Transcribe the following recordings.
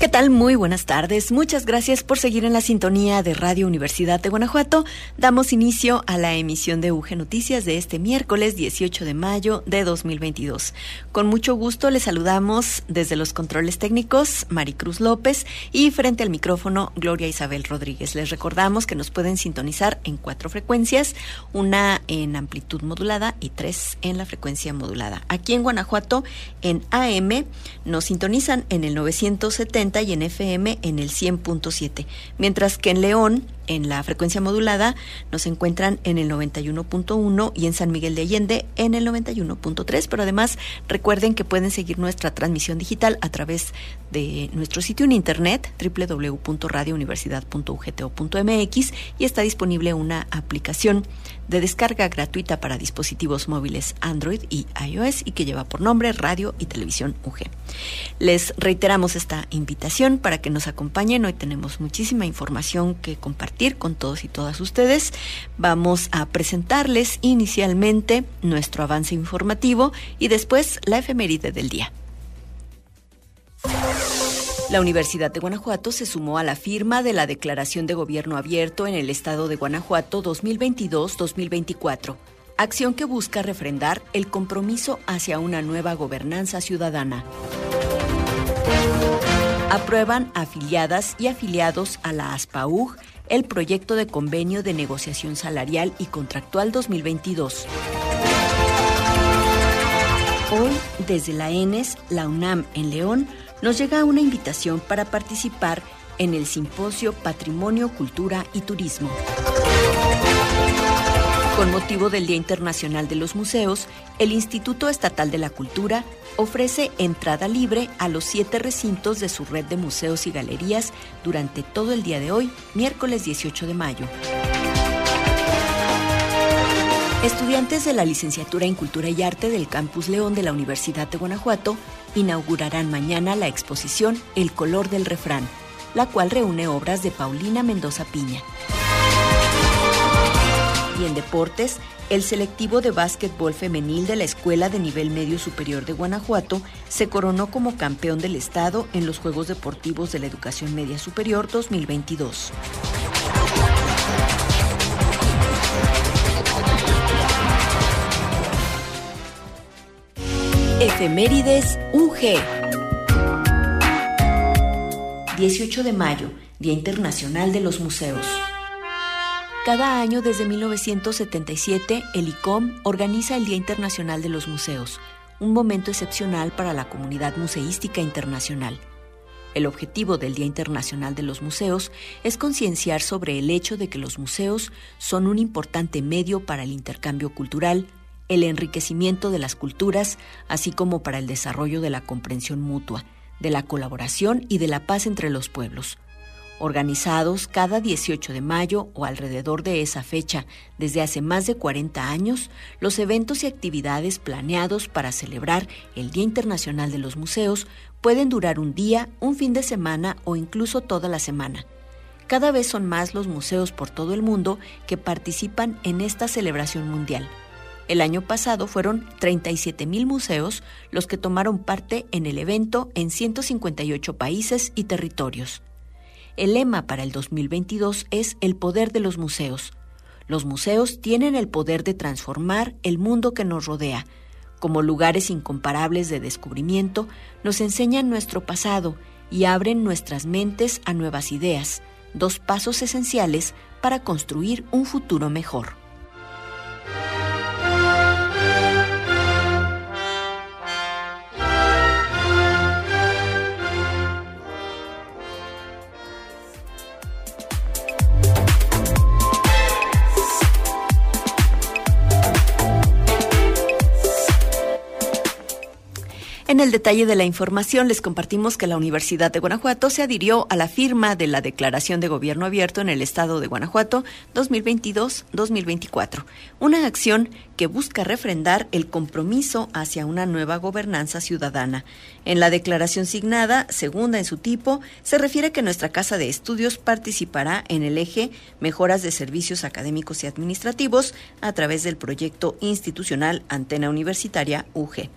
¿Qué tal? Muy buenas tardes. Muchas gracias por seguir en la sintonía de Radio Universidad de Guanajuato. Damos inicio a la emisión de UG Noticias de este miércoles 18 de mayo de 2022. Con mucho gusto les saludamos desde los controles técnicos Maricruz López y frente al micrófono Gloria Isabel Rodríguez. Les recordamos que nos pueden sintonizar en cuatro frecuencias, una en amplitud modulada y tres en la frecuencia modulada. Aquí en Guanajuato, en AM, nos sintonizan en el 970 y en FM en el 100.7, mientras que en León en la frecuencia modulada nos encuentran en el 91.1 y en San Miguel de Allende en el 91.3, pero además recuerden que pueden seguir nuestra transmisión digital a través de nuestro sitio en internet www.radiouniversidad.ugto.mx y está disponible una aplicación de descarga gratuita para dispositivos móviles Android y iOS y que lleva por nombre Radio y Televisión UG. Les reiteramos esta invitación para que nos acompañen. Hoy tenemos muchísima información que compartir con todos y todas ustedes. Vamos a presentarles inicialmente nuestro avance informativo y después la efeméride del día. La Universidad de Guanajuato se sumó a la firma de la Declaración de Gobierno Abierto en el Estado de Guanajuato 2022-2024, acción que busca refrendar el compromiso hacia una nueva gobernanza ciudadana. Aprueban afiliadas y afiliados a la ASPAUG el proyecto de convenio de negociación salarial y contractual 2022. Hoy, desde la ENES, la UNAM en León, nos llega una invitación para participar en el simposio Patrimonio, Cultura y Turismo. Con motivo del Día Internacional de los Museos, el Instituto Estatal de la Cultura ofrece entrada libre a los siete recintos de su red de museos y galerías durante todo el día de hoy, miércoles 18 de mayo. Estudiantes de la licenciatura en Cultura y Arte del Campus León de la Universidad de Guanajuato inaugurarán mañana la exposición El color del refrán, la cual reúne obras de Paulina Mendoza Piña y en deportes, el selectivo de básquetbol femenil de la Escuela de Nivel Medio Superior de Guanajuato se coronó como campeón del Estado en los Juegos Deportivos de la Educación Media Superior 2022. Efemérides UG 18 de mayo, Día Internacional de los Museos. Cada año desde 1977, el ICOM organiza el Día Internacional de los Museos, un momento excepcional para la comunidad museística internacional. El objetivo del Día Internacional de los Museos es concienciar sobre el hecho de que los museos son un importante medio para el intercambio cultural, el enriquecimiento de las culturas, así como para el desarrollo de la comprensión mutua, de la colaboración y de la paz entre los pueblos organizados cada 18 de mayo o alrededor de esa fecha desde hace más de 40 años, los eventos y actividades planeados para celebrar el Día Internacional de los Museos pueden durar un día, un fin de semana o incluso toda la semana. Cada vez son más los museos por todo el mundo que participan en esta celebración mundial. El año pasado fueron 37 mil museos los que tomaron parte en el evento en 158 países y territorios. El lema para el 2022 es el poder de los museos. Los museos tienen el poder de transformar el mundo que nos rodea. Como lugares incomparables de descubrimiento, nos enseñan nuestro pasado y abren nuestras mentes a nuevas ideas, dos pasos esenciales para construir un futuro mejor. En el detalle de la información les compartimos que la Universidad de Guanajuato se adhirió a la firma de la Declaración de Gobierno Abierto en el Estado de Guanajuato 2022-2024, una acción que busca refrendar el compromiso hacia una nueva gobernanza ciudadana. En la declaración signada, segunda en su tipo, se refiere que nuestra Casa de Estudios participará en el eje Mejoras de Servicios Académicos y Administrativos a través del proyecto institucional Antena Universitaria UG.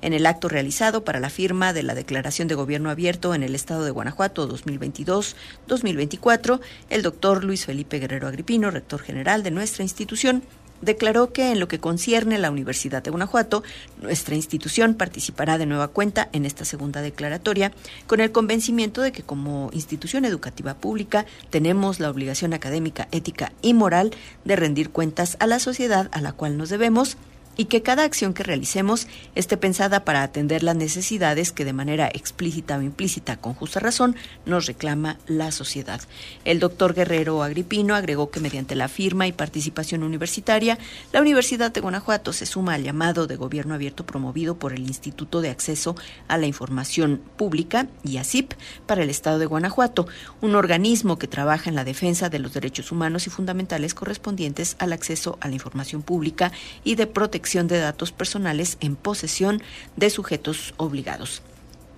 En el acto realizado para la firma de la Declaración de Gobierno Abierto en el Estado de Guanajuato 2022-2024, el doctor Luis Felipe Guerrero Agripino, rector general de nuestra institución, declaró que en lo que concierne a la Universidad de Guanajuato, nuestra institución participará de nueva cuenta en esta segunda declaratoria con el convencimiento de que como institución educativa pública tenemos la obligación académica, ética y moral de rendir cuentas a la sociedad a la cual nos debemos y que cada acción que realicemos esté pensada para atender las necesidades que de manera explícita o implícita, con justa razón, nos reclama la sociedad. El doctor Guerrero Agripino agregó que mediante la firma y participación universitaria, la Universidad de Guanajuato se suma al llamado de gobierno abierto promovido por el Instituto de Acceso a la Información Pública y ASIP para el Estado de Guanajuato, un organismo que trabaja en la defensa de los derechos humanos y fundamentales correspondientes al acceso a la información pública y de protección de datos personales en posesión de sujetos obligados.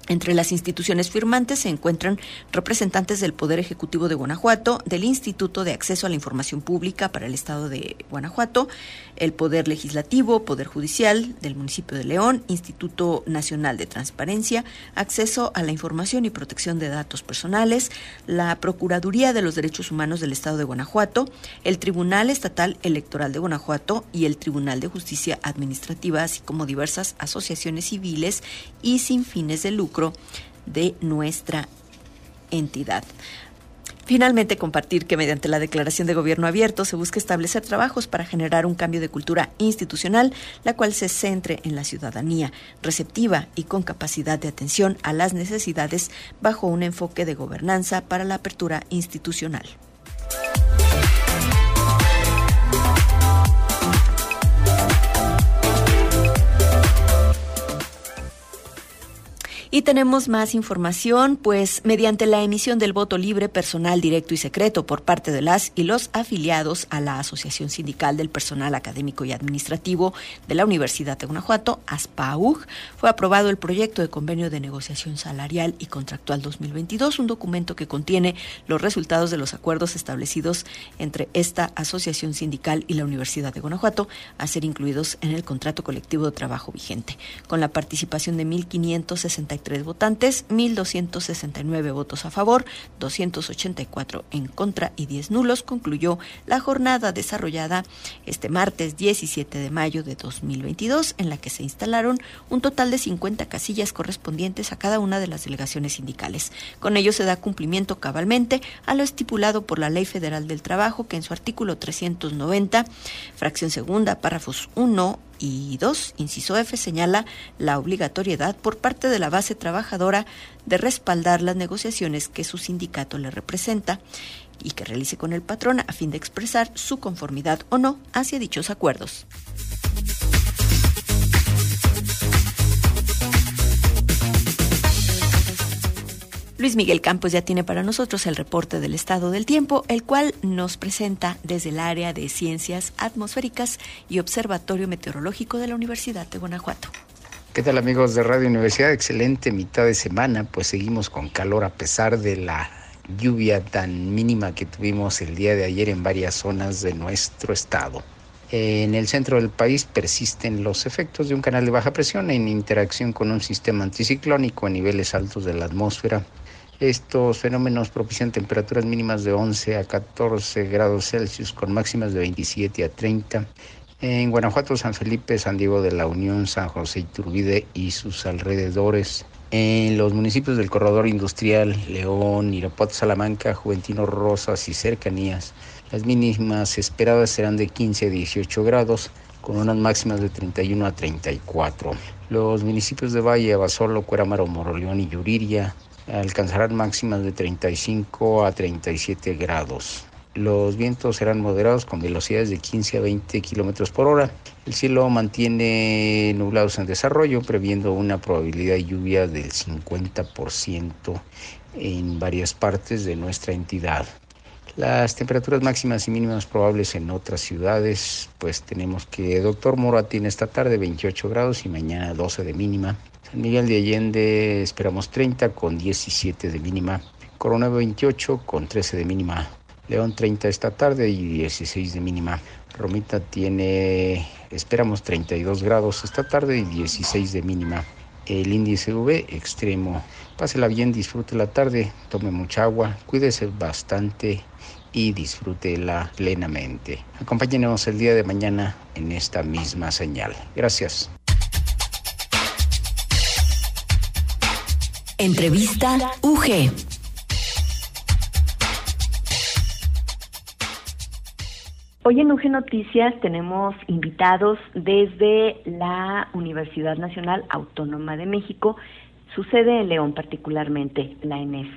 Entre las instituciones firmantes se encuentran representantes del Poder Ejecutivo de Guanajuato, del Instituto de Acceso a la Información Pública para el Estado de Guanajuato, el Poder Legislativo, Poder Judicial del municipio de León, Instituto Nacional de Transparencia, Acceso a la Información y Protección de Datos Personales, la Procuraduría de los Derechos Humanos del Estado de Guanajuato, el Tribunal Estatal Electoral de Guanajuato y el Tribunal de Justicia Administrativa, así como diversas asociaciones civiles y sin fines de lucro de nuestra entidad. Finalmente, compartir que mediante la declaración de gobierno abierto se busca establecer trabajos para generar un cambio de cultura institucional, la cual se centre en la ciudadanía, receptiva y con capacidad de atención a las necesidades bajo un enfoque de gobernanza para la apertura institucional. Y tenemos más información, pues mediante la emisión del voto libre, personal, directo y secreto por parte de las y los afiliados a la Asociación Sindical del Personal Académico y Administrativo de la Universidad de Guanajuato, ASPAUG, fue aprobado el proyecto de convenio de negociación salarial y contractual 2022, un documento que contiene los resultados de los acuerdos establecidos entre esta Asociación Sindical y la Universidad de Guanajuato a ser incluidos en el contrato colectivo de trabajo vigente, con la participación de 1.564 tres votantes, 1.269 votos a favor, 284 en contra y 10 nulos, concluyó la jornada desarrollada este martes 17 de mayo de 2022, en la que se instalaron un total de 50 casillas correspondientes a cada una de las delegaciones sindicales. Con ello se da cumplimiento cabalmente a lo estipulado por la Ley Federal del Trabajo, que en su artículo 390, fracción segunda, párrafos 1 y 2, inciso F, señala la obligatoriedad por parte de la base trabajadora de respaldar las negociaciones que su sindicato le representa y que realice con el patrón a fin de expresar su conformidad o no hacia dichos acuerdos. Luis Miguel Campos ya tiene para nosotros el reporte del estado del tiempo, el cual nos presenta desde el área de ciencias atmosféricas y observatorio meteorológico de la Universidad de Guanajuato. ¿Qué tal amigos de Radio Universidad? Excelente mitad de semana, pues seguimos con calor a pesar de la lluvia tan mínima que tuvimos el día de ayer en varias zonas de nuestro estado. En el centro del país persisten los efectos de un canal de baja presión en interacción con un sistema anticiclónico a niveles altos de la atmósfera estos fenómenos propician temperaturas mínimas de 11 a 14 grados Celsius con máximas de 27 a 30. En Guanajuato, San Felipe, San Diego de la Unión, San José Iturbide y sus alrededores. En los municipios del Corredor Industrial, León, Irapuato, Salamanca, Juventino, Rosas y cercanías, las mínimas esperadas serán de 15 a 18 grados, con unas máximas de 31 a 34. Los municipios de Valle, Abasolo, Cuerámaro, Moroleón y Yuriria alcanzarán máximas de 35 a 37 grados. Los vientos serán moderados con velocidades de 15 a 20 kilómetros por hora. El cielo mantiene nublados en desarrollo, previendo una probabilidad de lluvia del 50% en varias partes de nuestra entidad. Las temperaturas máximas y mínimas probables en otras ciudades, pues tenemos que Doctor Mora tiene esta tarde 28 grados y mañana 12 de mínima. Miguel de Allende esperamos 30 con 17 de mínima. Corona 28 con 13 de mínima. León 30 esta tarde y 16 de mínima. Romita tiene, esperamos 32 grados esta tarde y 16 de mínima. El índice V extremo. Pásela bien, disfrute la tarde, tome mucha agua, cuídese bastante y disfrútela plenamente. Acompáñenos el día de mañana en esta misma señal. Gracias. Entrevista UG. Hoy en UG Noticias tenemos invitados desde la Universidad Nacional Autónoma de México, su sede en León particularmente, la ENES.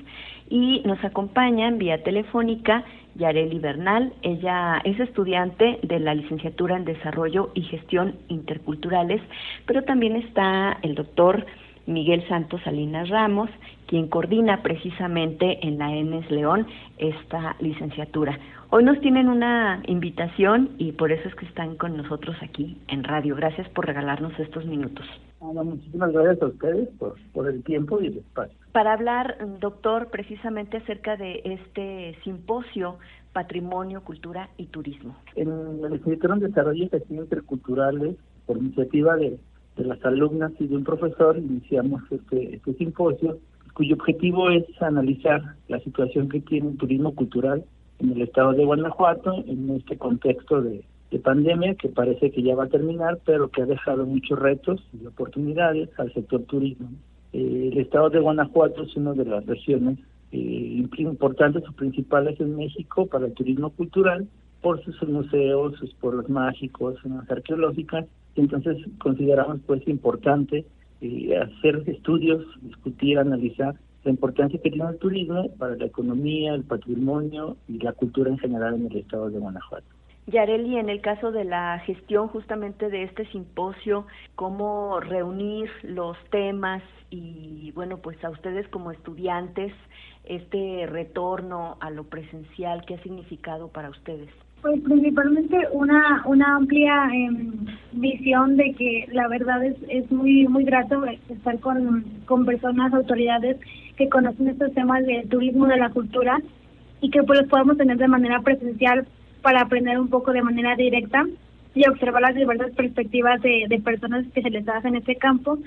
Y nos acompañan vía telefónica Yareli Bernal. Ella es estudiante de la licenciatura en Desarrollo y Gestión Interculturales, pero también está el doctor Miguel Santos Salinas Ramos, quien coordina precisamente en la ENES León esta licenciatura. Hoy nos tienen una invitación y por eso es que están con nosotros aquí en radio. Gracias por regalarnos estos minutos. muchísimas gracias a ustedes por, por el tiempo y el espacio. Para hablar, doctor, precisamente acerca de este simposio Patrimonio, Cultura y Turismo. En la licenciatura en Desarrollo y Gestión Interculturales, por iniciativa de, de las alumnas y de un profesor, iniciamos este, este simposio cuyo objetivo es analizar la situación que tiene el turismo cultural en el estado de Guanajuato en este contexto de, pandemia que parece que ya va a terminar, pero que ha dejado muchos retos y oportunidades al sector turismo. Eh, el estado de Guanajuato es una de las regiones eh, importantes o principales en México para el turismo cultural por sus museos, sus pueblos mágicos, zonas arqueológicas. Entonces consideramos pues importante eh, hacer estudios, discutir, analizar la importancia que tiene el turismo para la economía, el patrimonio y la cultura en general en el estado de Guanajuato. Yareli, en el caso de la gestión justamente de este simposio, cómo reunir los temas y, bueno, pues a ustedes como estudiantes, este retorno a lo presencial, ¿qué ha significado para ustedes? Pues principalmente una una amplia em, visión de que la verdad es, es muy muy grato estar con, con personas, autoridades que conocen estos temas del turismo, de la cultura y que pues los podamos tener de manera presencial para aprender un poco de manera directa y observar las diversas perspectivas de, de personas especializadas en este campo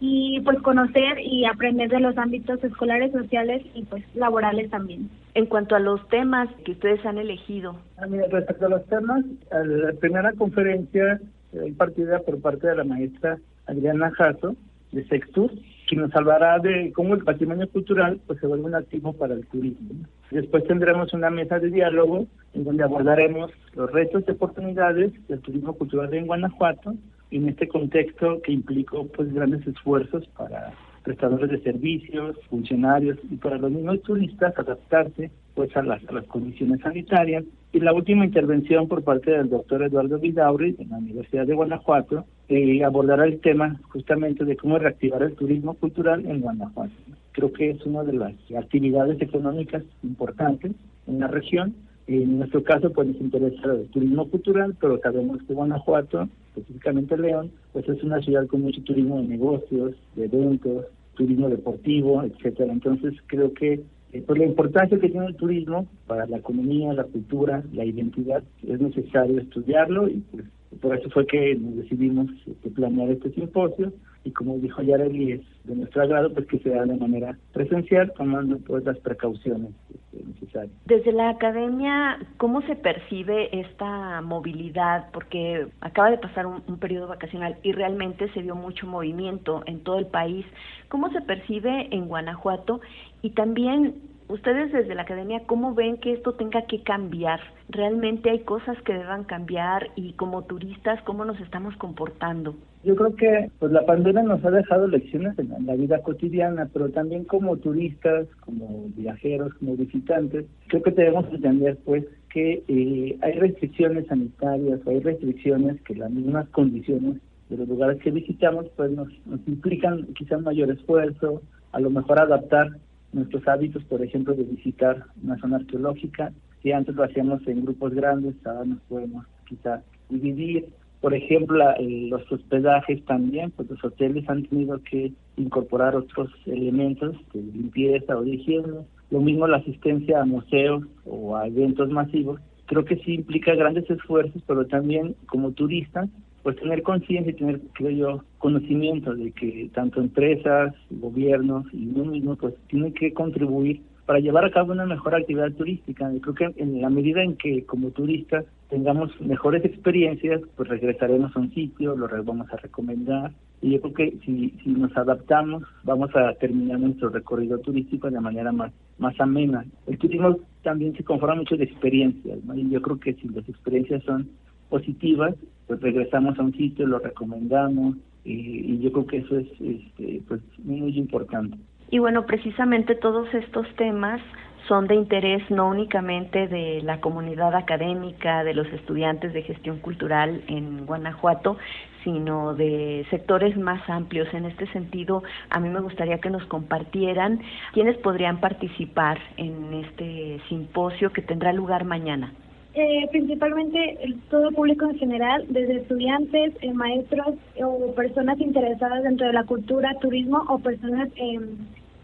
y pues conocer y aprender de los ámbitos escolares, sociales y pues laborales también. En cuanto a los temas que ustedes han elegido. Ah, mira, respecto a los temas, la primera conferencia eh, impartida por parte de la maestra Adriana Jasso de Sextur, que nos hablará de cómo el patrimonio cultural pues se vuelve un activo para el turismo. Después tendremos una mesa de diálogo en donde abordaremos los retos y oportunidades del turismo cultural en Guanajuato en este contexto que implicó pues grandes esfuerzos para prestadores de servicios, funcionarios y para los mismos turistas adaptarse pues a las, las condiciones sanitarias. Y la última intervención por parte del doctor Eduardo Vidauri de la Universidad de Guanajuato eh, abordará el tema justamente de cómo reactivar el turismo cultural en Guanajuato. Creo que es una de las actividades económicas importantes en la región en nuestro caso, pues nos interesa el turismo cultural, pero sabemos que Guanajuato, específicamente León, pues es una ciudad con mucho turismo de negocios, de eventos, turismo deportivo, etcétera. Entonces creo que eh, por la importancia que tiene el turismo para la economía, la cultura, la identidad, es necesario estudiarlo y pues por eso fue que decidimos este, planear este simposio y como dijo Yareli, es de nuestro agrado pues que sea de manera presencial tomando todas las precauciones este, necesarias. Desde la academia, ¿cómo se percibe esta movilidad? Porque acaba de pasar un, un periodo vacacional y realmente se vio mucho movimiento en todo el país. ¿Cómo se percibe en Guanajuato? Y también ustedes desde la academia, ¿cómo ven que esto tenga que cambiar? ¿Realmente hay cosas que deban cambiar y como turistas, cómo nos estamos comportando? Yo creo que pues la pandemia nos ha dejado lecciones en la vida cotidiana, pero también como turistas, como viajeros, como visitantes, creo que debemos entender pues que eh, hay restricciones sanitarias hay restricciones que las mismas condiciones de los lugares que visitamos pues nos, nos implican quizás mayor esfuerzo, a lo mejor adaptar nuestros hábitos, por ejemplo, de visitar una zona arqueológica. Si antes lo hacíamos en grupos grandes, ahora nos podemos quizás dividir. Por ejemplo, los hospedajes también, pues los hoteles han tenido que incorporar otros elementos de limpieza o de higiene. Lo mismo la asistencia a museos o a eventos masivos. Creo que sí implica grandes esfuerzos, pero también como turistas pues tener conciencia y tener, creo yo, conocimiento de que tanto empresas, gobiernos y uno mismo pues tienen que contribuir para llevar a cabo una mejor actividad turística. Yo creo que en la medida en que como turistas tengamos mejores experiencias, pues regresaremos a un sitio, lo vamos a recomendar. Y yo creo que si, si nos adaptamos, vamos a terminar nuestro recorrido turístico de manera más, más amena. El turismo también se conforma mucho de experiencias, ¿no? y yo creo que si las experiencias son positivas, pues regresamos a un sitio, lo recomendamos y, yo creo que eso es este, pues muy importante. Y bueno, precisamente todos estos temas son de interés no únicamente de la comunidad académica, de los estudiantes de gestión cultural en Guanajuato, sino de sectores más amplios. En este sentido, a mí me gustaría que nos compartieran quiénes podrían participar en este simposio que tendrá lugar mañana. Eh, principalmente todo el público en general, desde estudiantes, eh, maestros o personas interesadas dentro de la cultura, turismo o personas em,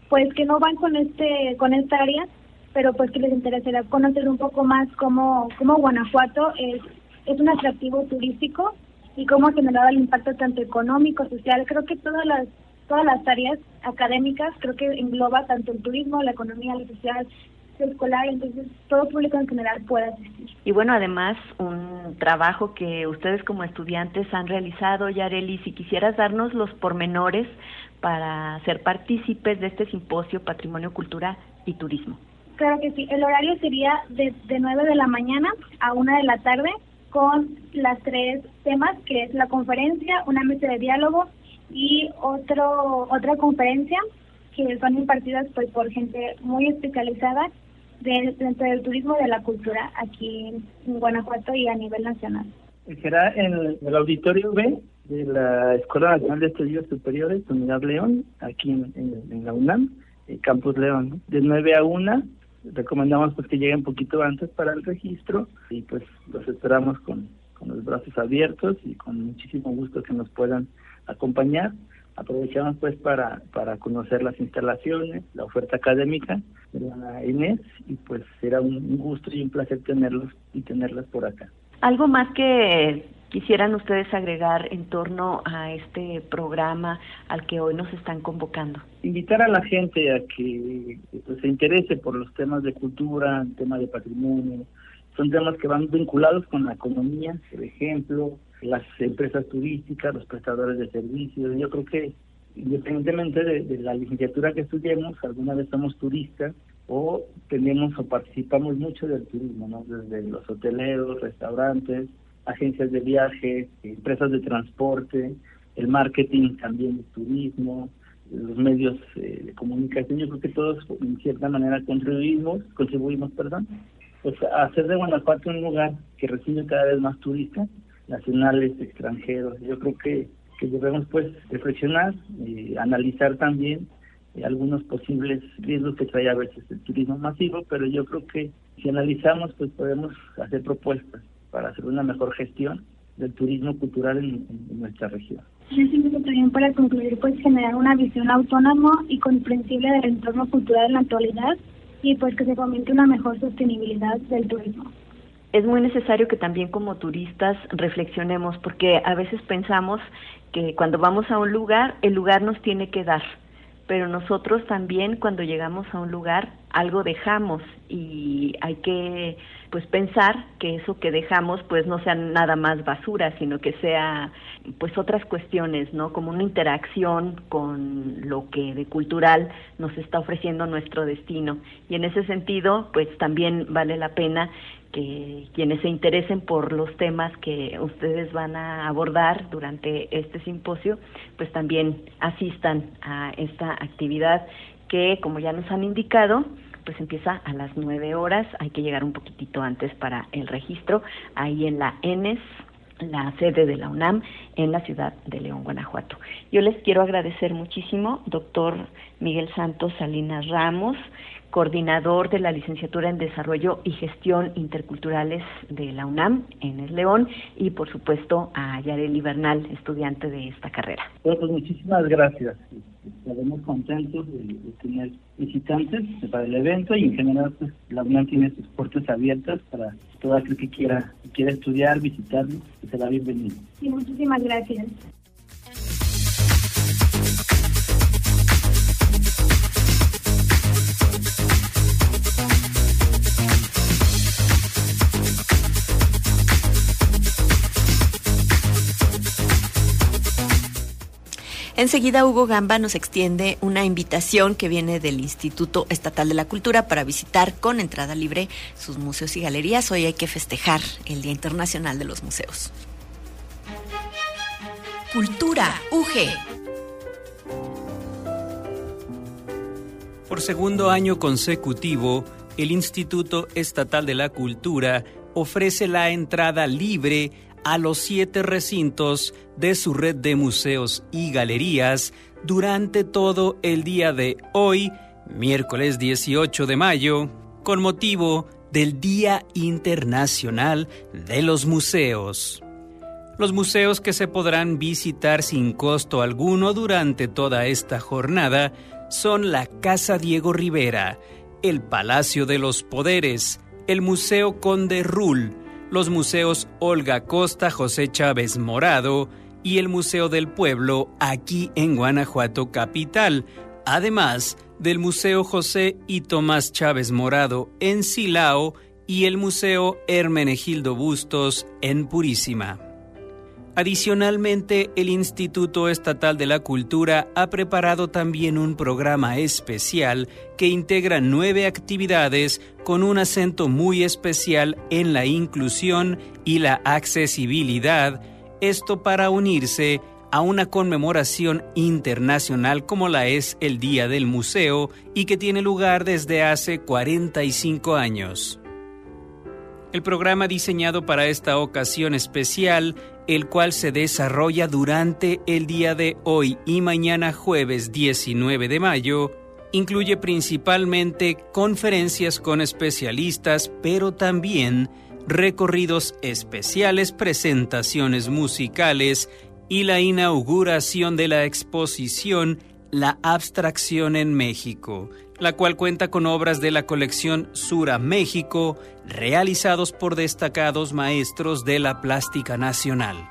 pues que no van con este con esta área, pero pues que les interesará conocer un poco más cómo, cómo Guanajuato es, es un atractivo turístico y cómo ha generado el impacto tanto económico, social. Creo que todas las todas las áreas académicas creo que engloba tanto el turismo, la economía, la social, escolar, entonces todo público en general puede asistir. Y bueno, además, un trabajo que ustedes como estudiantes han realizado, Yareli, si quisieras darnos los pormenores para ser partícipes de este simposio Patrimonio, Cultura y Turismo. Claro que sí, el horario sería de, de 9 de la mañana a 1 de la tarde con las tres temas, que es la conferencia, una mesa de diálogo y otro otra conferencia que son impartidas pues por gente muy especializada dentro del turismo de la cultura aquí en Guanajuato y a nivel nacional. Será en el auditorio B de la Escuela Nacional de Estudios Superiores, Unidad León, aquí en, la UNAM, el Campus León, de 9 a 1. Recomendamos pues que lleguen poquito antes para el registro y pues los esperamos con, con los brazos abiertos y con muchísimo gusto que nos puedan acompañar aprovechamos pues para, para conocer las instalaciones, la oferta académica de la Inés y pues será un gusto y un placer tenerlos y tenerlas por acá. Algo más que quisieran ustedes agregar en torno a este programa al que hoy nos están convocando? Invitar a la gente a que pues, se interese por los temas de cultura, el tema de patrimonio. Son temas que van vinculados con la economía, por ejemplo, las empresas turísticas, los prestadores de servicios. Yo creo que independientemente de, la licenciatura que estudiemos, alguna vez somos turistas o tenemos o participamos mucho del turismo, ¿no? desde los hoteleros, restaurantes, agencias de viaje, empresas de transporte, el marketing también de turismo, los medios eh, de comunicación. Yo creo que todos en cierta manera contribuimos, contribuimos, perdón, pues a hacer de Guanajuato un lugar que recibe cada vez más turistas nacionales, extranjeros. Yo creo que, que debemos pues reflexionar, y analizar también eh, algunos posibles riesgos que trae a veces el turismo masivo, pero yo creo que si analizamos pues podemos hacer propuestas para hacer una mejor gestión del turismo cultural en, nuestra región. También para concluir, pues generar una visión autónoma y comprensible del entorno cultural en la actualidad y pues que se fomente una mejor sostenibilidad del turismo es muy necesario que también como turistas reflexionemos, porque a veces pensamos que cuando vamos a un lugar, el lugar nos tiene que dar, pero nosotros también cuando llegamos a un lugar algo dejamos y hay que pues pensar que eso que dejamos pues no sea nada más basura, sino que sea pues otras cuestiones, ¿no? Como una interacción con lo que de cultural nos está ofreciendo nuestro destino. Y en ese sentido, pues también vale la pena que quienes se interesen por los temas que ustedes van a abordar durante este simposio, pues también asistan a esta actividad que, como ya nos han indicado, pues empieza a las 9 horas, hay que llegar un poquitito antes para el registro, ahí en la ENES, la sede de la UNAM en la ciudad de León, Guanajuato. Yo les quiero agradecer muchísimo, doctor Miguel Santos Salinas Ramos, coordinador de la licenciatura en Desarrollo y Gestión Interculturales de la UNAM en el León y por supuesto a Yareli Bernal, estudiante de esta carrera. Pues, muchísimas gracias. Estaremos contentos de, tener visitantes para el evento y en general pues la UNAM tiene sus puertas abiertas para todo aquel que quiera, quiera estudiar, visitarnos, será bienvenido. Sí, muchísimas gracias. Enseguida Hugo Gamba nos extiende una invitación que viene del Instituto Estatal de la Cultura para visitar con entrada libre sus museos y galerías. Hoy hay que festejar el Día Internacional de los Museos. Cultura UG. Por segundo año consecutivo, el Instituto Estatal de la Cultura ofrece la entrada libre a los siete recintos de su red de museos y galerías durante todo el día de hoy, miércoles 18 de mayo, con motivo del Día Internacional de los Museos. Los museos que se podrán visitar sin costo alguno durante toda esta jornada son la Casa Diego Rivera, el Palacio de los Poderes, el Museo Conde Rull, los museos Olga Costa, José Chávez Morado y el Museo del Pueblo aquí en Guanajuato Capital, además del Museo José y Tomás Chávez Morado en Silao y el Museo Hermenegildo Bustos en Purísima. Adicionalmente, el Instituto Estatal de la Cultura ha preparado también un programa especial que integra nueve actividades con un acento muy especial en la inclusión y la accesibilidad, esto para unirse a una conmemoración internacional como la es el Día del Museo y que tiene lugar desde hace 45 años. El programa diseñado para esta ocasión especial el cual se desarrolla durante el día de hoy y mañana jueves 19 de mayo, incluye principalmente conferencias con especialistas, pero también recorridos especiales, presentaciones musicales y la inauguración de la exposición La Abstracción en México, la cual cuenta con obras de la colección Sura México, realizados por destacados maestros de la plástica nacional.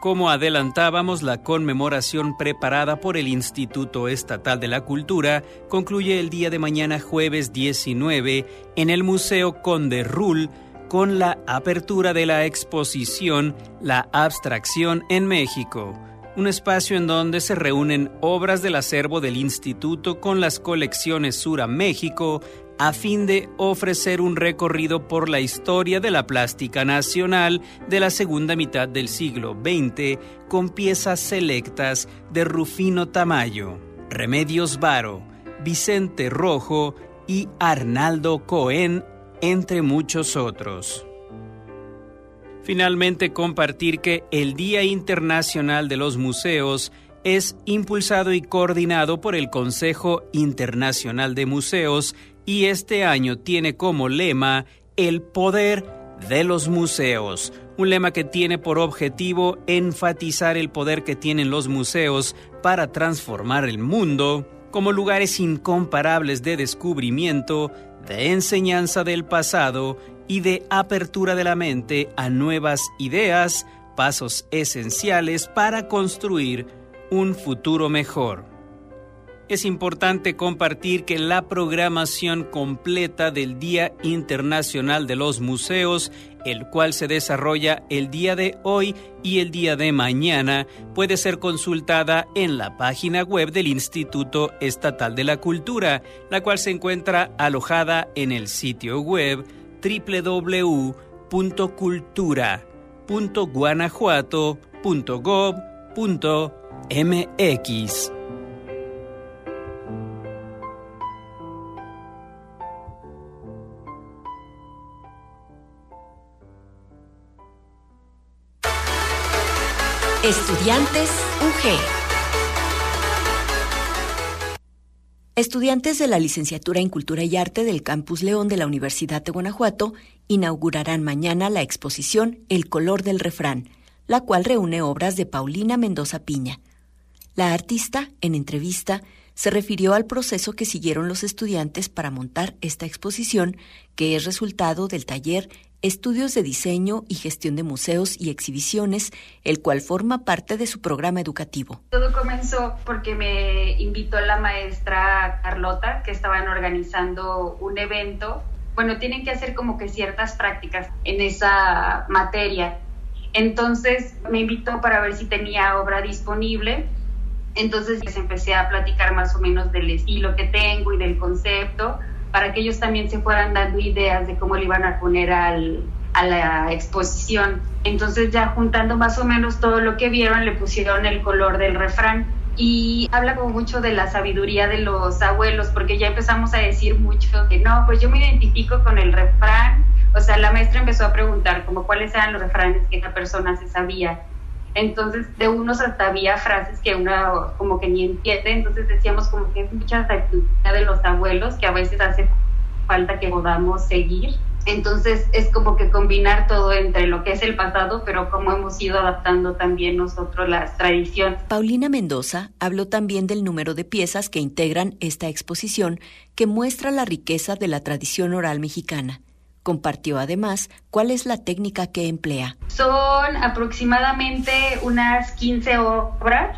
Como adelantábamos, la conmemoración preparada por el Instituto Estatal de la Cultura concluye el día de mañana jueves 19 en el Museo Conde Rull con la apertura de la exposición La Abstracción en México un espacio en donde se reúnen obras del acervo del instituto con las colecciones Sura México a fin de ofrecer un recorrido por la historia de la plástica nacional de la segunda mitad del siglo XX con piezas selectas de Rufino Tamayo, Remedios Varo, Vicente Rojo y Arnaldo Cohen, entre muchos otros. Finalmente, compartir que el Día Internacional de los Museos es impulsado y coordinado por el Consejo Internacional de Museos y este año tiene como lema El poder de los museos, un lema que tiene por objetivo enfatizar el poder que tienen los museos para transformar el mundo como lugares incomparables de descubrimiento, de enseñanza del pasado y de apertura de la mente a nuevas ideas, pasos esenciales para construir un futuro mejor. Es importante compartir que la programación completa del Día Internacional de los Museos, el cual se desarrolla el día de hoy y el día de mañana, puede ser consultada en la página web del Instituto Estatal de la Cultura, la cual se encuentra alojada en el sitio web www.cultura.guanajuato.gov.mx. Estudiantes UG. Estudiantes de la licenciatura en Cultura y Arte del Campus León de la Universidad de Guanajuato inaugurarán mañana la exposición El color del refrán, la cual reúne obras de Paulina Mendoza Piña. La artista, en entrevista, se refirió al proceso que siguieron los estudiantes para montar esta exposición, que es resultado del taller Estudios de Diseño y Gestión de Museos y Exhibiciones, el cual forma parte de su programa educativo. Todo comenzó porque me invitó la maestra Carlota, que estaban organizando un evento. Bueno, tienen que hacer como que ciertas prácticas en esa materia. Entonces me invitó para ver si tenía obra disponible entonces les empecé a platicar más o menos del estilo que tengo y del concepto para que ellos también se fueran dando ideas de cómo le iban a poner al, a la exposición. Entonces ya juntando más o menos todo lo que vieron, le pusieron el color del refrán. Y habla como mucho de la sabiduría de los abuelos, porque ya empezamos a decir mucho que no, pues yo me identifico con el refrán. O sea, la maestra empezó a preguntar como cuáles eran los refranes que esa persona se sabía. Entonces, de unos hasta había frases que uno como que ni entiende, entonces decíamos como que es mucha sabiduría de los abuelos que a veces hace falta que podamos seguir. Entonces es como que combinar todo entre lo que es el pasado, pero cómo hemos ido adaptando también nosotros las tradiciones. Paulina Mendoza habló también del número de piezas que integran esta exposición que muestra la riqueza de la tradición oral mexicana. Compartió además cuál es la técnica que emplea. Son aproximadamente unas 15 obras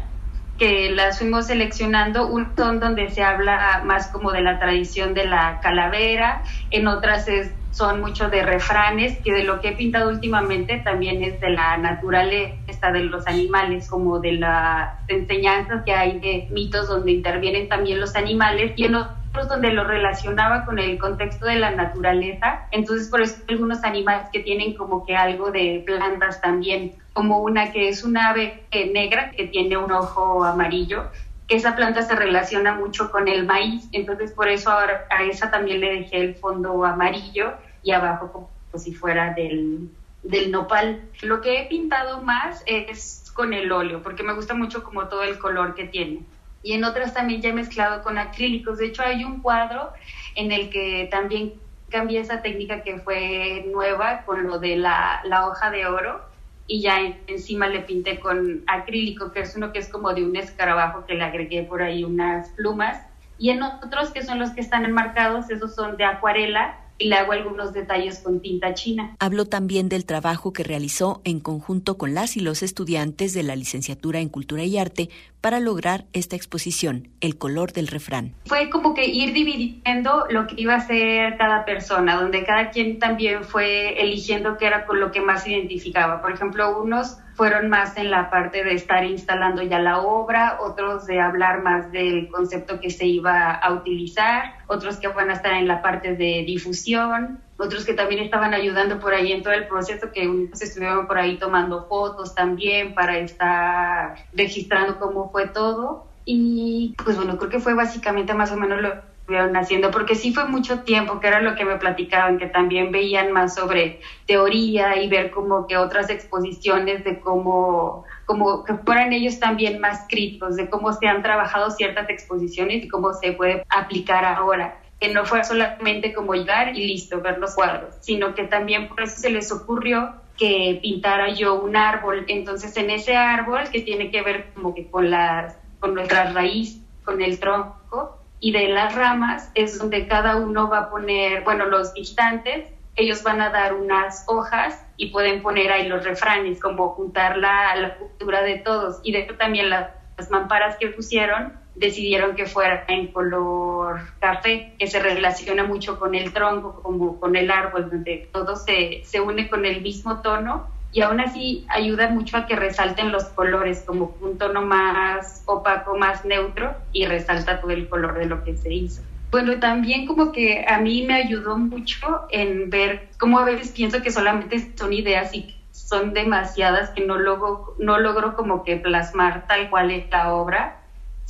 que las fuimos seleccionando, un son donde se habla más como de la tradición de la calavera, en otras son mucho de refranes, que de lo que he pintado últimamente también es de la naturaleza de los animales, como de las enseñanzas que hay de mitos donde intervienen también los animales, y en donde lo relacionaba con el contexto de la naturaleza. Entonces, por eso algunos animales que tienen como que algo de plantas también, como una que es una ave eh, negra que tiene un ojo amarillo, que esa planta se relaciona mucho con el maíz. Entonces, por eso ahora a esa también le dejé el fondo amarillo y abajo como si fuera del, del nopal. Lo que he pintado más es con el óleo, porque me gusta mucho como todo el color que tiene y en otras también ya mezclado con acrílicos. De hecho, hay un cuadro en el que también cambié esa técnica que fue nueva con lo de la, hoja de oro y ya encima le pinté con acrílico, que es uno que es como de un escarabajo que le agregué por ahí unas plumas. Y en otros que son los que están enmarcados, esos son de acuarela y le hago algunos detalles con tinta china. Habló también del trabajo que realizó en conjunto con las y los estudiantes de la licenciatura en Cultura y Arte para lograr esta exposición, El color del refrán. Fue como que ir dividiendo lo que iba a ser cada persona, donde cada quien también fue eligiendo qué era con lo que más se identificaba. Por ejemplo, unos fueron más en la parte de estar instalando ya la obra, otros de hablar más del concepto que se iba a utilizar, otros que van a estar en la parte de difusión, otros que también estaban ayudando por ahí en todo el proceso, que unos estuvieron por ahí tomando fotos también para estar registrando cómo fue todo. Y pues bueno, creo que fue básicamente más o menos lo estuvieron haciendo, porque sí fue mucho tiempo, que era lo que me platicaban, que también veían más sobre teoría y ver como que otras exposiciones de cómo, como que fueran ellos también más críticos, de cómo se han trabajado ciertas exposiciones y cómo se puede aplicar ahora que no fue solamente como llegar y listo, ver los cuadros, sino que también por eso se les ocurrió que pintara yo un árbol. Entonces, en ese árbol que tiene que ver como que con, las, con nuestra raíz, con el tronco, y de las ramas es donde cada uno va a poner, bueno, los visitantes, ellos van a dar unas hojas y pueden poner ahí los refranes, como juntar la, la cultura de todos. Y de hecho también las, mamparas que pusieron decidieron que fuera en color café, que se relaciona mucho con el tronco, como con el árbol, donde todo se, se une con el mismo tono y aún así ayuda mucho a que resalten los colores como un tono más opaco, más neutro y resalta todo el color de lo que se hizo. Bueno, también como que a mí me ayudó mucho en ver cómo a veces pienso que solamente son ideas y son demasiadas que no logro, no logro como que plasmar tal cual es la obra,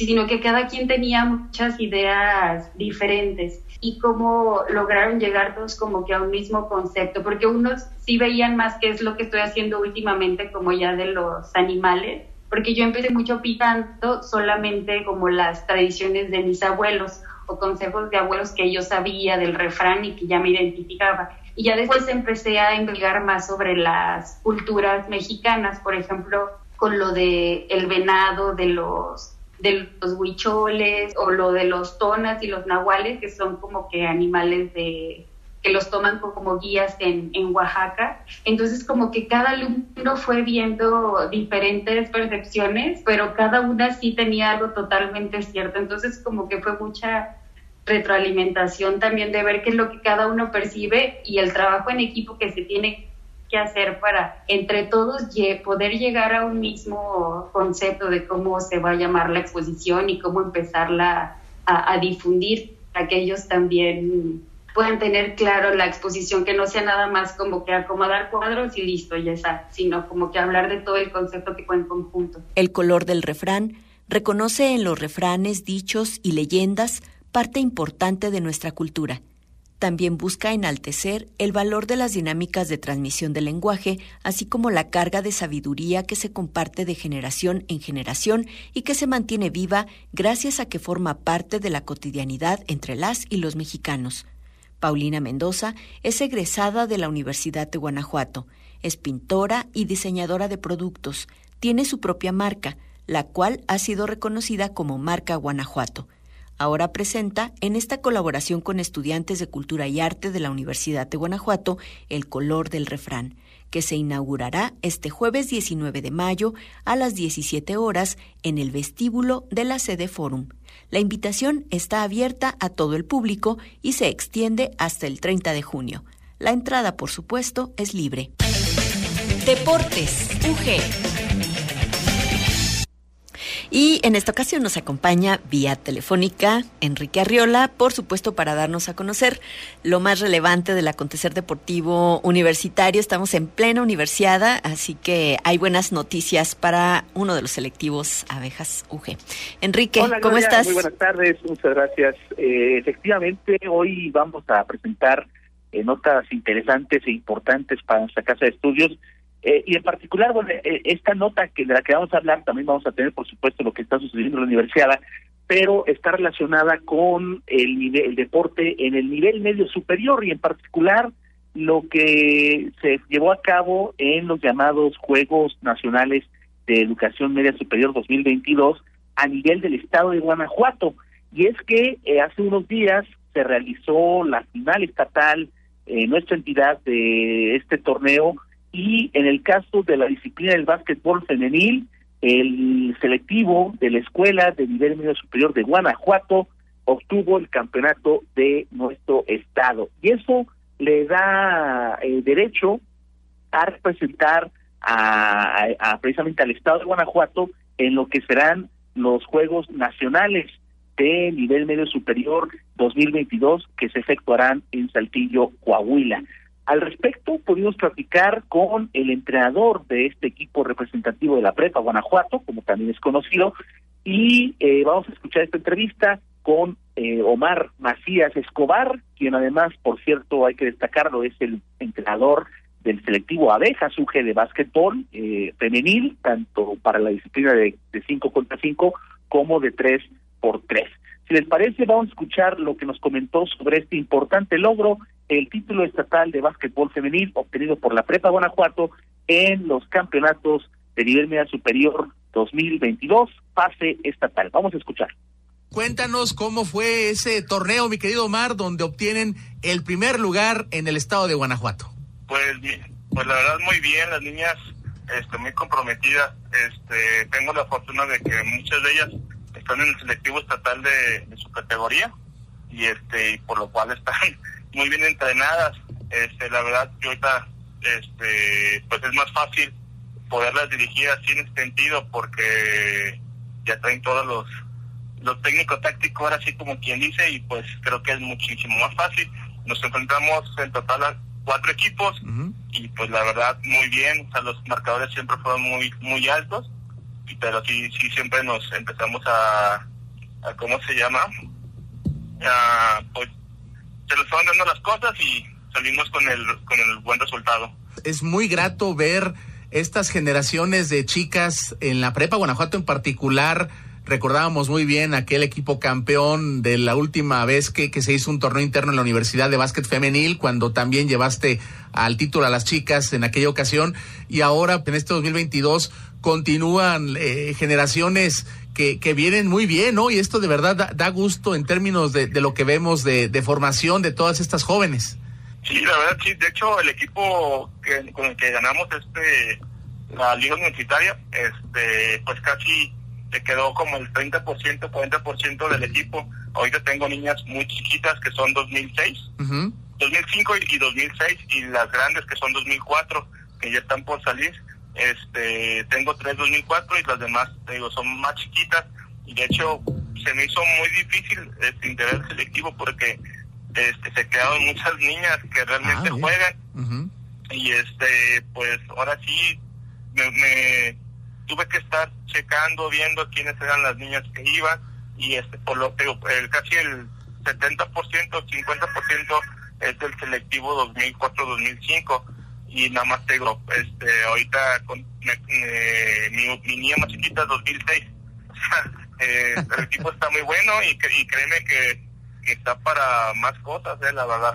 sino que cada quien tenía muchas ideas diferentes y cómo lograron llegar todos como que a un mismo concepto, porque unos sí veían más qué es lo que estoy haciendo últimamente como ya de los animales, porque yo empecé mucho picando solamente como las tradiciones de mis abuelos o consejos de abuelos que yo sabía del refrán y que ya me identificaba. Y ya después empecé a investigar más sobre las culturas mexicanas, por ejemplo, con lo de el venado, de los de los huicholes o lo de los tonas y los nahuales, que son como que animales de que los toman como guías en, en Oaxaca. Entonces como que cada alumno fue viendo diferentes percepciones, pero cada una sí tenía algo totalmente cierto. Entonces como que fue mucha retroalimentación también de ver qué es lo que cada uno percibe y el trabajo en equipo que se tiene que hacer para entre todos poder llegar a un mismo concepto de cómo se va a llamar la exposición y cómo empezarla a, difundir, a que ellos también puedan tener claro la exposición, que no sea nada más como que acomodar cuadros y listo, ya está, sino como que hablar de todo el concepto que fue en conjunto. El color del refrán reconoce en los refranes, dichos y leyendas parte importante de nuestra cultura también busca enaltecer el valor de las dinámicas de transmisión del lenguaje, así como la carga de sabiduría que se comparte de generación en generación y que se mantiene viva gracias a que forma parte de la cotidianidad entre las y los mexicanos. Paulina Mendoza es egresada de la Universidad de Guanajuato, es pintora y diseñadora de productos, tiene su propia marca, la cual ha sido reconocida como Marca Guanajuato ahora presenta, en esta colaboración con estudiantes de Cultura y Arte de la Universidad de Guanajuato, El color del refrán, que se inaugurará este jueves 19 de mayo a las 17 horas en el vestíbulo de la sede Forum. La invitación está abierta a todo el público y se extiende hasta el 30 de junio. La entrada, por supuesto, es libre. Deportes, UG. Y en esta ocasión nos acompaña vía telefónica Enrique Arriola, por supuesto, para darnos a conocer lo más relevante del acontecer deportivo universitario. Estamos en plena universidad, así que hay buenas noticias para uno de los selectivos abejas UG. Enrique, ¿cómo estás? Muy buenas tardes, muchas gracias. Eh, efectivamente, hoy vamos a presentar eh, notas interesantes e importantes para nuestra casa de estudios eh, y en particular, bueno, eh, esta nota que de la que vamos a hablar, también vamos a tener, por supuesto, lo que está sucediendo en la universidad, pero está relacionada con el, nivel, el deporte en el nivel medio superior y en particular lo que se llevó a cabo en los llamados Juegos Nacionales de Educación Media Superior 2022 a nivel del estado de Guanajuato. Y es que eh, hace unos días se realizó la final estatal en nuestra entidad de este torneo y en el caso de la disciplina del básquetbol femenil, el selectivo de la escuela de nivel medio superior de Guanajuato obtuvo el campeonato de nuestro estado. Y eso le da eh, derecho a representar a, precisamente al estado de Guanajuato en lo que serán los Juegos Nacionales de nivel medio superior 2022 que se efectuarán en Saltillo, Coahuila. Al respecto, pudimos platicar con el entrenador de este equipo representativo de la Prepa Guanajuato, como también es conocido, y eh, vamos a escuchar esta entrevista con eh, Omar Macías Escobar, quien además, por cierto, hay que destacarlo, es el entrenador del selectivo Abejas UG de básquetbol eh, femenil, tanto para la disciplina de 5 contra 5 como de 3 por 3. Si les parece, vamos a escuchar lo que nos comentó sobre este importante logro, el título estatal de básquetbol femenil obtenido por la Prepa Guanajuato en los campeonatos de nivel media superior 2022, fase estatal. Vamos a escuchar. Cuéntanos cómo fue ese torneo, mi querido Omar, donde obtienen el primer lugar en el estado de Guanajuato. Pues, pues la verdad muy bien, las niñas este, muy comprometidas. Este, tengo la fortuna de que muchas de ellas están en el selectivo estatal de, su categoría y este y por lo cual están muy bien entrenadas. Este, la verdad que ahorita este pues es más fácil poderlas dirigir así en este sentido porque ya traen todos los los técnicos tácticos ahora así como quien dice y pues creo que es muchísimo más fácil. Nos enfrentamos en total a cuatro equipos y pues la verdad muy bien, o sea los marcadores siempre fueron muy muy altos pero sí, sí siempre nos empezamos a, a ¿cómo se llama? A, pues las cosas y salimos con el, con el buen resultado. Es muy grato ver estas generaciones de chicas en la prepa Guanajuato en particular. Recordábamos muy bien aquel equipo campeón de la última vez que, que se hizo un torneo interno en la Universidad de Básquet Femenil, cuando también llevaste al título a las chicas en aquella ocasión. Y ahora, en este 2022, continúan eh, generaciones que, que, vienen muy bien, ¿no? Y esto de verdad da, da gusto en términos de, de, lo que vemos de, de formación de todas estas jóvenes. Sí, la verdad, sí. De hecho, el equipo que, con el que ganamos este la liga universitaria, este, pues casi se quedó como el 30%, 40% del equipo. Ahorita tengo niñas muy chiquitas que son 2006, uh -huh. 2005 y 2006, y las grandes que son 2004, que ya están por salir. Este, tengo tres 2004 y las demás, te digo, son más chiquitas. Y de hecho, se me hizo muy difícil este, integrar el selectivo porque este, se quedaron muchas niñas que realmente ah, juegan. Uh -huh. Y este, pues ahora sí, me, me, tuve que estar checando, viendo quiénes eran las niñas que iban. Y este, por lo que el, casi el 70%, 50% es del selectivo 2004-2005 y nada más te digo, este, ahorita con me, mi, mi, niña más chiquita 2006. eh, el equipo está muy bueno y, y créeme que, que, está para más cosas, eh, la verdad.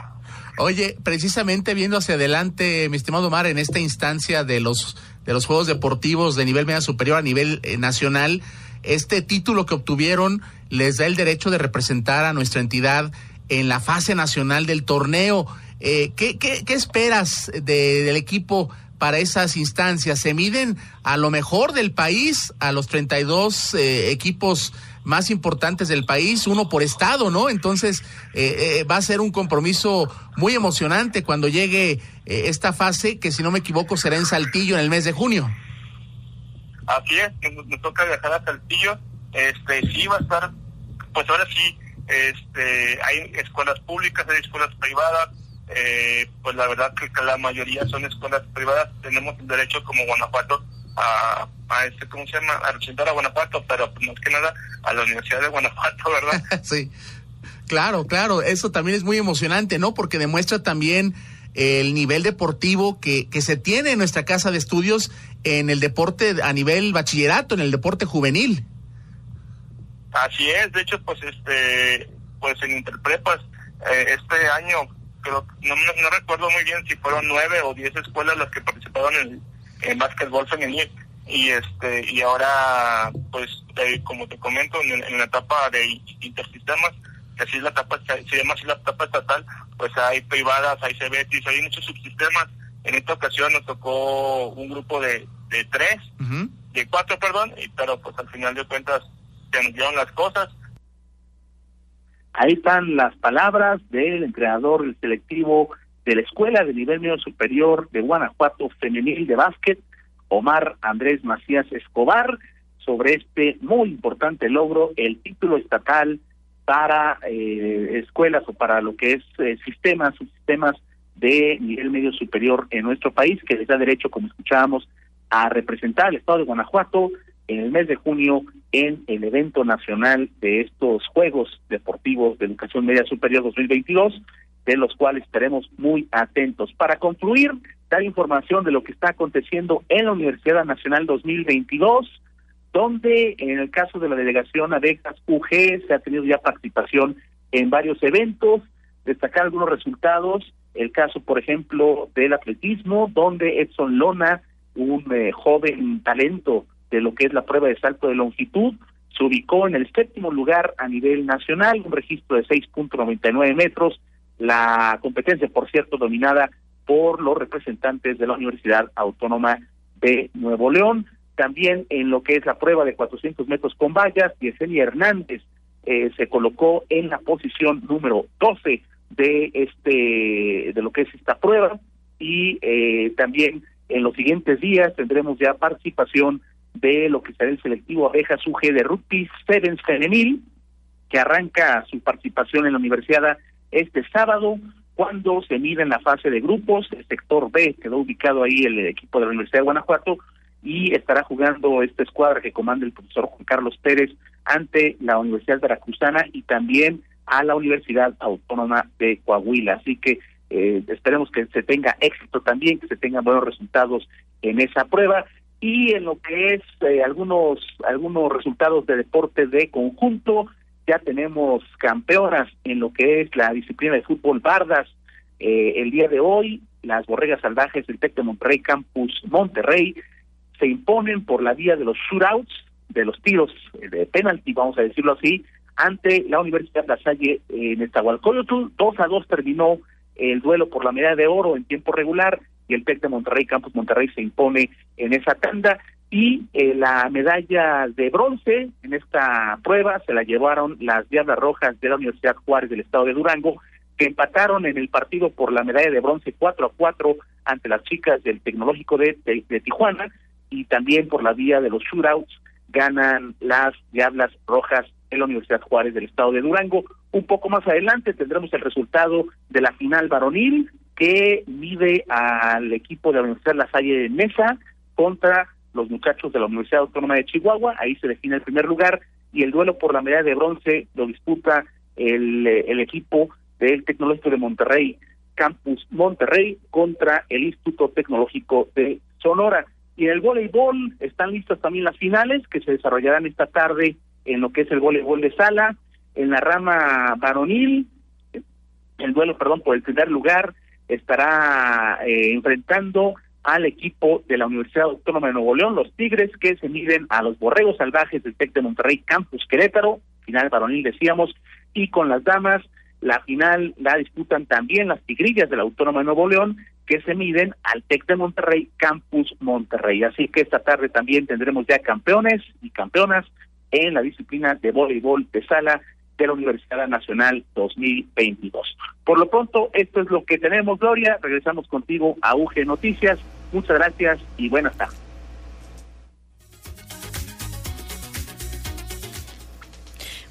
Oye, precisamente viendo hacia adelante, mi estimado Omar, en esta instancia de los de los Juegos Deportivos de nivel media superior a nivel eh, nacional, este título que obtuvieron les da el derecho de representar a nuestra entidad en la fase nacional del torneo. Eh, ¿qué, qué, qué, esperas de, del equipo para esas instancias? ¿Se miden a lo mejor del país, a los 32 eh, equipos más importantes del país, uno por estado, ¿no? Entonces eh, eh, va a ser un compromiso muy emocionante cuando llegue esta fase, que si no me equivoco será en Saltillo en el mes de junio. Así es, me toca viajar a Saltillo, este sí va a estar, pues ahora sí, este hay escuelas públicas, hay escuelas privadas, eh, pues la verdad que la mayoría son escuelas privadas, tenemos el derecho como Guanajuato a, a este, ¿cómo se llama? A representar a Guanajuato, pero más que nada a la Universidad de Guanajuato, ¿verdad? sí, claro, claro, eso también es muy emocionante, ¿no? Porque demuestra también el nivel deportivo que, que se tiene en nuestra casa de estudios en el deporte a nivel bachillerato, en el deporte juvenil. Así es, de hecho, pues este, pues en Interprepas, eh, este año creo, no, no, no, recuerdo muy bien si fueron nueve o diez escuelas las que participaron en, en básquetbol femenil. Y este y ahora pues eh, como te comento en, en, la etapa de intersistemas que así es la etapa se llama así la etapa estatal pues hay privadas hay CBETIS hay muchos subsistemas. En esta ocasión nos tocó un grupo de, de tres uh -huh. de cuatro perdón y, pero pues al final de cuentas se nos dieron las cosas Ahí están las palabras del entrenador del selectivo de la Escuela de Nivel Medio Superior de Guanajuato Femenil de Básquet, Omar Andrés Macías Escobar, sobre este muy importante logro, el título estatal para eh, escuelas o para lo que es eh, sistemas, subsistemas de nivel medio superior en nuestro país, que les da derecho, como escuchábamos, a representar al Estado de Guanajuato en el mes de junio en el evento nacional de estos Juegos Deportivos de Educación Media Superior 2022, de los cuales estaremos muy atentos. Para concluir, dar información de lo que está aconteciendo en la Universidad Nacional 2022, donde en el caso de la delegación ADECAS UG se ha tenido ya participación en varios eventos, destacar algunos resultados, el caso, por ejemplo, del atletismo, donde Edson Lona, un eh, joven talento de lo que es la prueba de salto de longitud, se ubicó en el séptimo lugar a nivel nacional, un registro de 6.99 metros, la competencia, por cierto, dominada por los representantes de la Universidad Autónoma de Nuevo León. También en lo que es la prueba de 400 metros con vallas, Yesenia Hernández eh, se colocó en la posición número 12 de este de lo que es esta prueba y eh, también en los siguientes días tendremos ya participación de lo que será el selectivo Abejas UG de Rugby Sevens Femenil, que arranca su participación en la universidad este sábado, cuando se mide en la fase de grupos, el sector B quedó ubicado ahí el equipo de la Universidad de Guanajuato, y estará jugando esta escuadra que comanda el profesor Juan Carlos Pérez ante la Universidad Veracruzana y también a la Universidad Autónoma de Coahuila. Así que eh, esperemos que se tenga éxito también, que se tengan buenos resultados en esa prueba y en lo que es eh, algunos algunos resultados de deporte de conjunto ya tenemos campeonas en lo que es la disciplina de fútbol bardas. Eh, el día de hoy las borregas salvajes del TEC de Monterrey Campus Monterrey se imponen por la vía de los shootouts de los tiros de penalti vamos a decirlo así ante la Universidad La Salle en Estahualcoyotl dos a dos terminó el duelo por la medalla de oro en tiempo regular y el TEC de Monterrey, Campus Monterrey, se impone en esa tanda. Y eh, la medalla de bronce en esta prueba se la llevaron las Diablas Rojas de la Universidad Juárez del Estado de Durango, que empataron en el partido por la medalla de bronce 4 a 4 ante las chicas del Tecnológico de, de Tijuana y también por la vía de los shootouts ganan las Diablas Rojas en la Universidad Juárez del Estado de Durango. Un poco más adelante tendremos el resultado de la final varonil que mide al equipo de la Universidad La Salle de Mesa contra los muchachos de la Universidad Autónoma de Chihuahua. Ahí se define el primer lugar y el duelo por la medalla de bronce lo disputa el, el equipo del Tecnológico de Monterrey, Campus Monterrey, contra el Instituto Tecnológico de Sonora. Y en el voleibol están listas también las finales que se desarrollarán esta tarde en lo que es el voleibol de sala, en la rama varonil, el duelo, perdón, por el primer lugar estará eh, enfrentando al equipo de la Universidad Autónoma de Nuevo León, los Tigres, que se miden a los Borregos Salvajes del TEC de Monterrey, Campus Querétaro, final varonil decíamos, y con las damas, la final la disputan también las Tigrillas de la Autónoma de Nuevo León, que se miden al TEC de Monterrey, Campus Monterrey. Así que esta tarde también tendremos ya campeones y campeonas en la disciplina de voleibol de sala de la Universidad Nacional 2022. Por lo pronto, esto es lo que tenemos, Gloria. Regresamos contigo a UG Noticias. Muchas gracias y buenas tardes.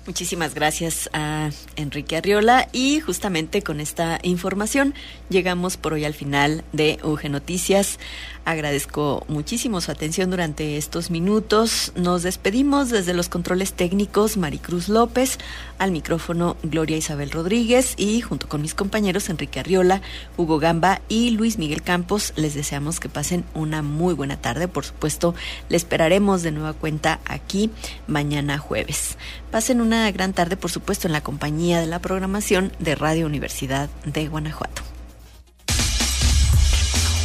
Muchísimas gracias a Enrique Arriola y justamente con esta información llegamos por hoy al final de UG Noticias. Agradezco muchísimo su atención durante estos minutos. Nos despedimos desde los controles técnicos Maricruz López, al micrófono Gloria Isabel Rodríguez y junto con mis compañeros Enrique Arriola, Hugo Gamba y Luis Miguel Campos les deseamos que pasen una muy buena tarde. Por supuesto, le esperaremos de nueva cuenta aquí mañana jueves. Pasen una gran tarde, por supuesto, en la compañía de la programación de Radio Universidad de Guanajuato.